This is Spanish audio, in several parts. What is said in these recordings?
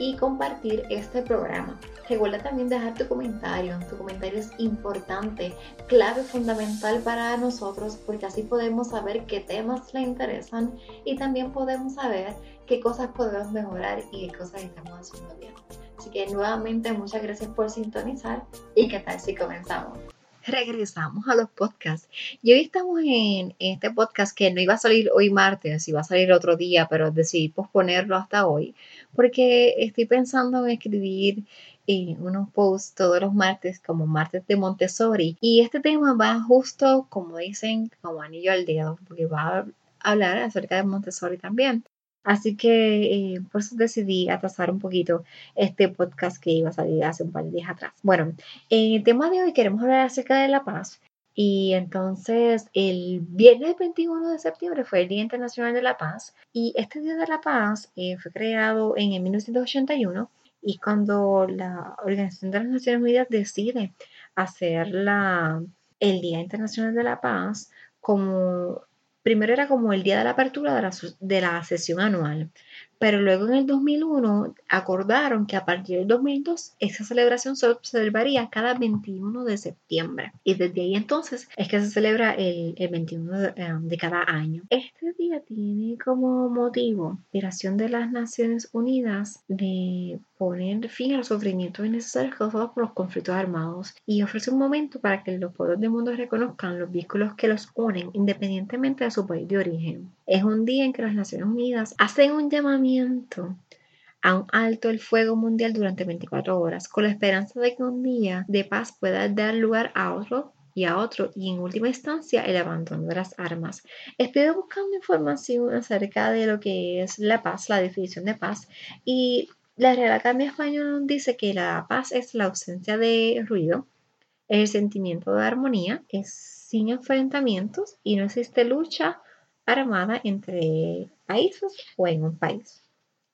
y compartir este programa. Recuerda también dejar tu comentario. Tu comentario es importante, clave, fundamental para nosotros porque así podemos saber qué temas le interesan y también podemos saber qué cosas podemos mejorar y qué cosas estamos haciendo bien. Así que nuevamente muchas gracias por sintonizar y qué tal si comenzamos regresamos a los podcasts. Y hoy estamos en este podcast que no iba a salir hoy martes, iba a salir otro día, pero decidí posponerlo hasta hoy, porque estoy pensando en escribir eh, unos posts todos los martes como martes de Montessori. Y este tema va justo, como dicen, como anillo al dedo, porque va a hablar acerca de Montessori también. Así que eh, por eso decidí atrasar un poquito este podcast que iba a salir hace un par de días atrás. Bueno, en el tema de hoy queremos hablar acerca de la paz. Y entonces el viernes 21 de septiembre fue el Día Internacional de la Paz. Y este Día de la Paz eh, fue creado en el 1981 y cuando la Organización de las Naciones Unidas decide hacer la, el Día Internacional de la Paz como primero era como el día de la apertura de la, de la, sesión anual, pero luego en el 2001 acordaron que a partir del 2002 esa celebración se observaría cada 21 de septiembre y desde ahí entonces es que se celebra el, 21 de, eh, de, cada año. Este día tiene como motivo la inspiración de las Naciones Unidas de poner fin al sufrimiento innecesario causados por los conflictos armados y ofrece un momento para que los pueblos del mundo reconozcan los vínculos que los unen independientemente de su país de origen. Es un día en que las Naciones Unidas hacen un llamamiento a un alto el fuego mundial durante 24 horas, con la esperanza de que un día de paz pueda dar lugar a otro y a otro y en última instancia el abandono de las armas. Estoy buscando información acerca de lo que es la paz, la definición de paz y la Real Academia Española dice que la paz es la ausencia de ruido, el sentimiento de armonía, es sin enfrentamientos y no existe lucha armada entre países o en un país.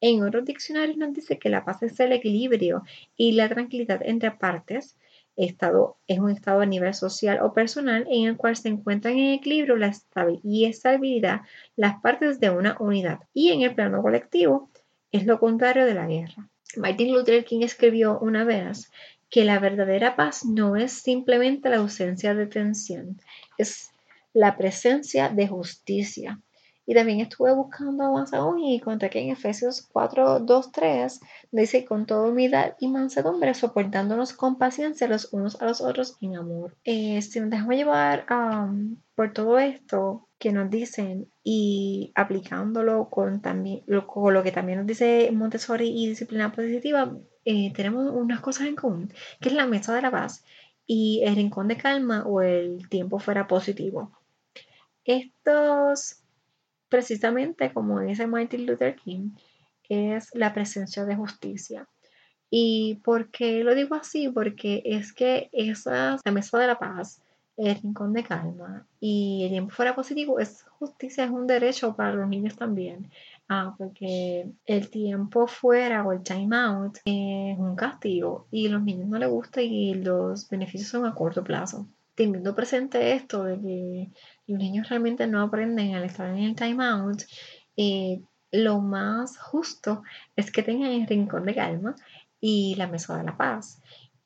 En otros diccionarios nos dice que la paz es el equilibrio y la tranquilidad entre partes. Estado es un estado a nivel social o personal en el cual se encuentran en equilibrio la y estabilidad las partes de una unidad. Y en el plano colectivo es lo contrario de la guerra. Martin Luther King escribió una vez que la verdadera paz no es simplemente la ausencia de tensión, es la presencia de justicia. Y también estuve buscando más aún y encontré que en Efesios 4, 2, 3 dice con toda humildad y mansedumbre, soportándonos con paciencia los unos a los otros en amor. Eh, si nos dejamos llevar por todo esto que nos dicen y aplicándolo con, también, lo, con lo que también nos dice Montessori y disciplina positiva, eh, tenemos unas cosas en común, que es la mesa de la paz y el rincón de calma o el tiempo fuera positivo. Estos precisamente como dice Martin Luther King, es la presencia de justicia. ¿Y por qué lo digo así? Porque es que esa, la mesa de la paz, el rincón de calma y el tiempo fuera positivo, es justicia, es un derecho para los niños también. Ah, porque el tiempo fuera o el time out es un castigo y a los niños no les gusta y los beneficios son a corto plazo. Teniendo presente esto de que los niños realmente no aprenden al estar en el timeout, eh, lo más justo es que tengan el rincón de calma y la Mesa de la Paz.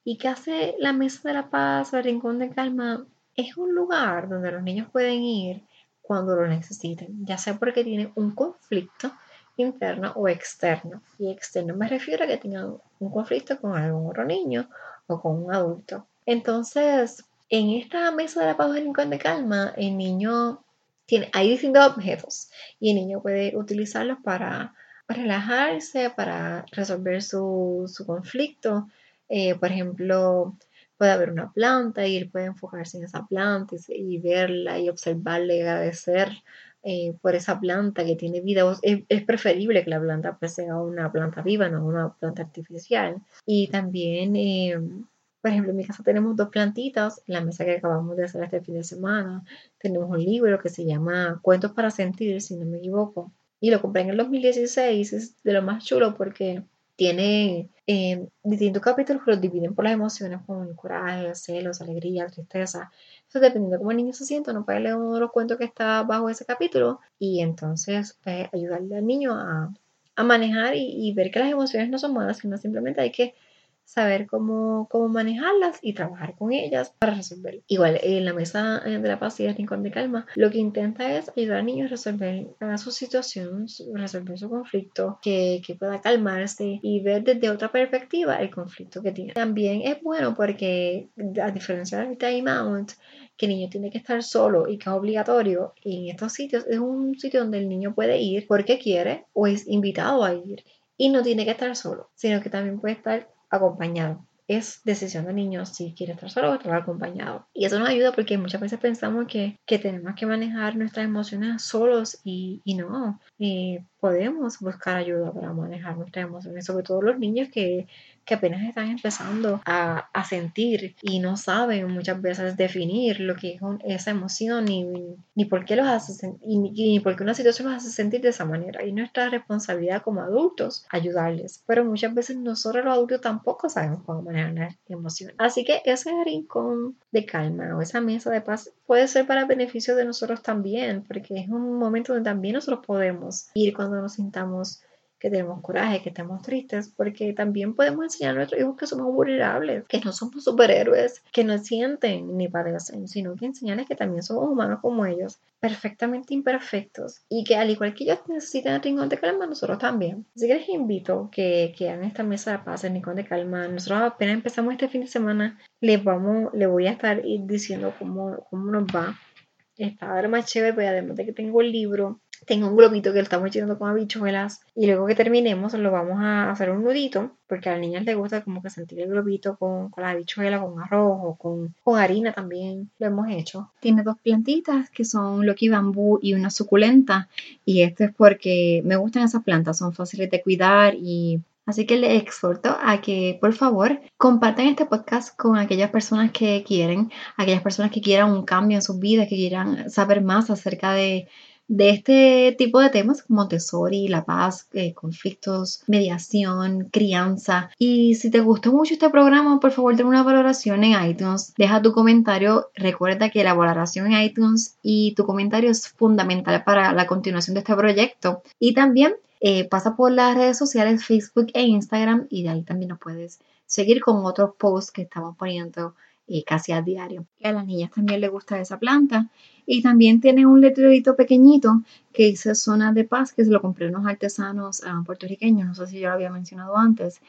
¿Y qué hace la Mesa de la Paz o el Rincón de Calma? Es un lugar donde los niños pueden ir cuando lo necesiten, ya sea porque tienen un conflicto interno o externo. Y externo me refiero a que tengan un conflicto con algún otro niño o con un adulto. Entonces, en esta mesa de la paz del rincón de calma, el niño tiene, hay distintos objetos y el niño puede utilizarlos para relajarse, para resolver su, conflicto. Eh, por ejemplo, puede haber una planta y él puede enfocarse en esa planta y, verla y observarla y agradecer eh, por esa planta que tiene vida. Es, preferible que la planta pues, sea una planta viva, no una planta artificial. Y también, eh, por ejemplo, en mi casa tenemos dos plantitas, en la mesa que acabamos de hacer este fin de semana. Tenemos un libro que se llama Cuentos para Sentir, si no me equivoco. Y lo compré en el 2016, es de lo más chulo porque tiene eh, distintos capítulos que los dividen por las emociones como el coraje, celos, alegría, tristeza. Entonces, dependiendo de cómo el niño se sienta, uno puede leer uno de los cuentos que está bajo ese capítulo y entonces pues, ayudarle al niño a, manejar y, ver que las emociones no son malas, sino simplemente hay que saber cómo, cómo manejarlas y trabajar con ellas para resolver. Igual, en la mesa eh, de la paz y el rincón de calma, lo que intenta es ayudar al niño a resolver su situación, resolver su conflicto, que, que pueda calmarse y ver desde otra perspectiva el conflicto que tiene. También es bueno porque, a diferencia del time out, que el niño tiene que estar solo y que es obligatorio, en estos sitios es un sitio donde el niño puede ir porque quiere o es invitado a ir y no tiene que estar solo, sino que también puede estar acompañado. Es decisión del niño si quiere estar solo o estar acompañado. Y eso nos ayuda porque muchas veces pensamos que, tenemos que manejar nuestras emociones solos y, no. Eh, podemos buscar ayuda para manejar nuestras emociones, sobre todo los niños que que apenas están empezando a, a, sentir y no saben muchas veces definir lo que es esa emoción ni, ni, por qué los hace y ni, por qué una situación los hace sentir de esa manera. Y nuestra responsabilidad como adultos ayudarles. Pero muchas veces nosotros los adultos tampoco sabemos cómo manejar las emociones. Así que ese rincón de calma o esa mesa de paz puede ser para beneficio de nosotros también, porque es un momento donde también nosotros podemos ir cuando nos sintamos que tenemos coraje, que estamos tristes, porque también podemos enseñar a nuestros hijos que somos vulnerables, que no somos superhéroes, que no sienten ni padecen, sino que enseñarles que también somos humanos como ellos, perfectamente imperfectos, y que al igual que ellos necesitan el rincón de calma, nosotros también. Así que les invito que, que hagan esta mesa de paz, el rincón de calma. Nosotros apenas empezamos este fin de semana, les vamos, les voy a estar diciendo cómo, cómo nos va. Está ahora más chévere, pues además de que tengo el libro, tengo un globito que lo estamos echando con habichuelas y luego que terminemos lo vamos a hacer un nudito porque a las niñas les gusta como que sentir el globito con, con la habichuela, con arroz o con, con harina también lo hemos hecho. Tiene dos plantitas que son Loki bambú y una suculenta y esto es porque me gustan esas plantas, son fáciles de cuidar y Así que les exhorto a que por favor compartan este podcast con aquellas personas que quieren, aquellas personas que quieran un cambio en sus vidas, que quieran saber más acerca de de este tipo de temas como Montessori, la paz, eh, conflictos, mediación, crianza. Y si te gustó mucho este programa, por favor, ten una valoración en iTunes. Deja tu comentario. Recuerda que la valoración en iTunes y tu comentario es fundamental para la continuación de este proyecto. Y también eh, pasa por las redes sociales Facebook e Instagram y de ahí también nos puedes seguir con otros posts que estamos poniendo casi a diario. a las niñas también les gusta esa planta y también tiene un letrerito pequeñito que dice zona de paz, que se lo compré unos artesanos ah, puertorriqueños, no sé si yo lo había mencionado antes.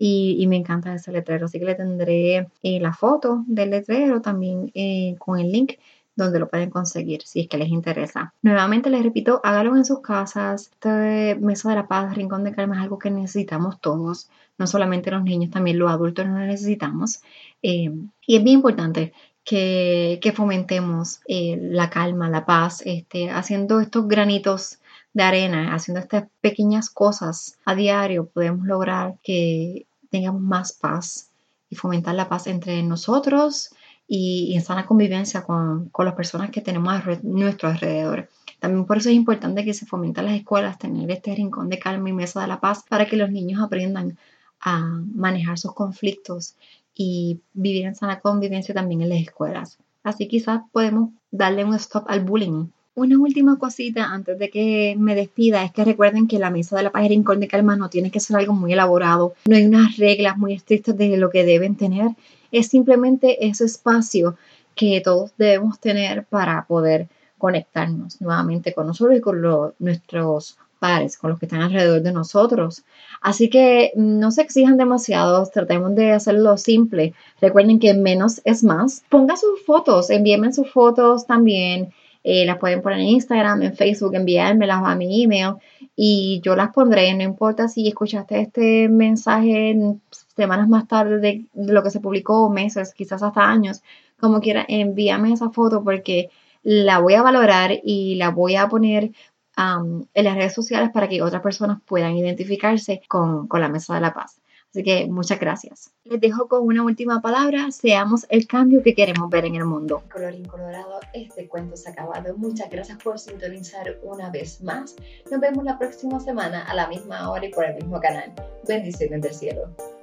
Y, me encanta ese letrero, así que le tendré eh, la foto del letrero también eh, con el link donde lo pueden conseguir si es que les interesa. Nuevamente les repito, háganlo en sus casas. Este Mesa de la Paz, Rincón de Calma es algo que necesitamos todos, no solamente los niños, también los adultos lo necesitamos. Eh, y es bien importante que, fomentemos eh, la calma, la paz, este, haciendo estos granitos de arena, haciendo estas pequeñas cosas a diario, podemos lograr que tengamos más paz y fomentar la paz entre nosotros y, en sana convivencia con, las personas que tenemos a nuestro alrededor. También por eso es importante que se fomente en las escuelas tener este rincón de calma y mesa de la paz para que los niños aprendan a manejar sus conflictos y vivir en sana convivencia también en las escuelas. Así quizás podemos darle un stop al bullying, Una última cosita antes de que me despida es que recuerden que la mesa de la paz y rincón de calma no tiene que ser algo muy elaborado, no hay unas reglas muy estrictas de lo que deben tener, es simplemente ese espacio que todos debemos tener para poder conectarnos nuevamente con nosotros y con nuestros pares, con los que están alrededor de nosotros. Así que no se exijan demasiado, tratemos de hacerlo simple. Recuerden que menos es más. Pongan sus fotos, envíenme sus fotos también. Eh, las pueden poner en Instagram, en Facebook, enviármelas a mi email y yo las pondré. No importa si escuchaste este mensaje semanas más tarde de, lo que se publicó, meses, quizás hasta años, como quiera, envíame esa foto porque la voy a valorar y la voy a poner en las redes sociales para que otras personas puedan identificarse con, con la Mesa de la Paz. Así que muchas gracias. Les dejo con una última palabra. Seamos el cambio que queremos ver en el mundo. Colorín colorado, este cuento se ha acabado. Muchas gracias por sintonizar una vez más. Nos vemos la próxima semana a la misma hora y por el mismo canal. Bendiciones del cielo.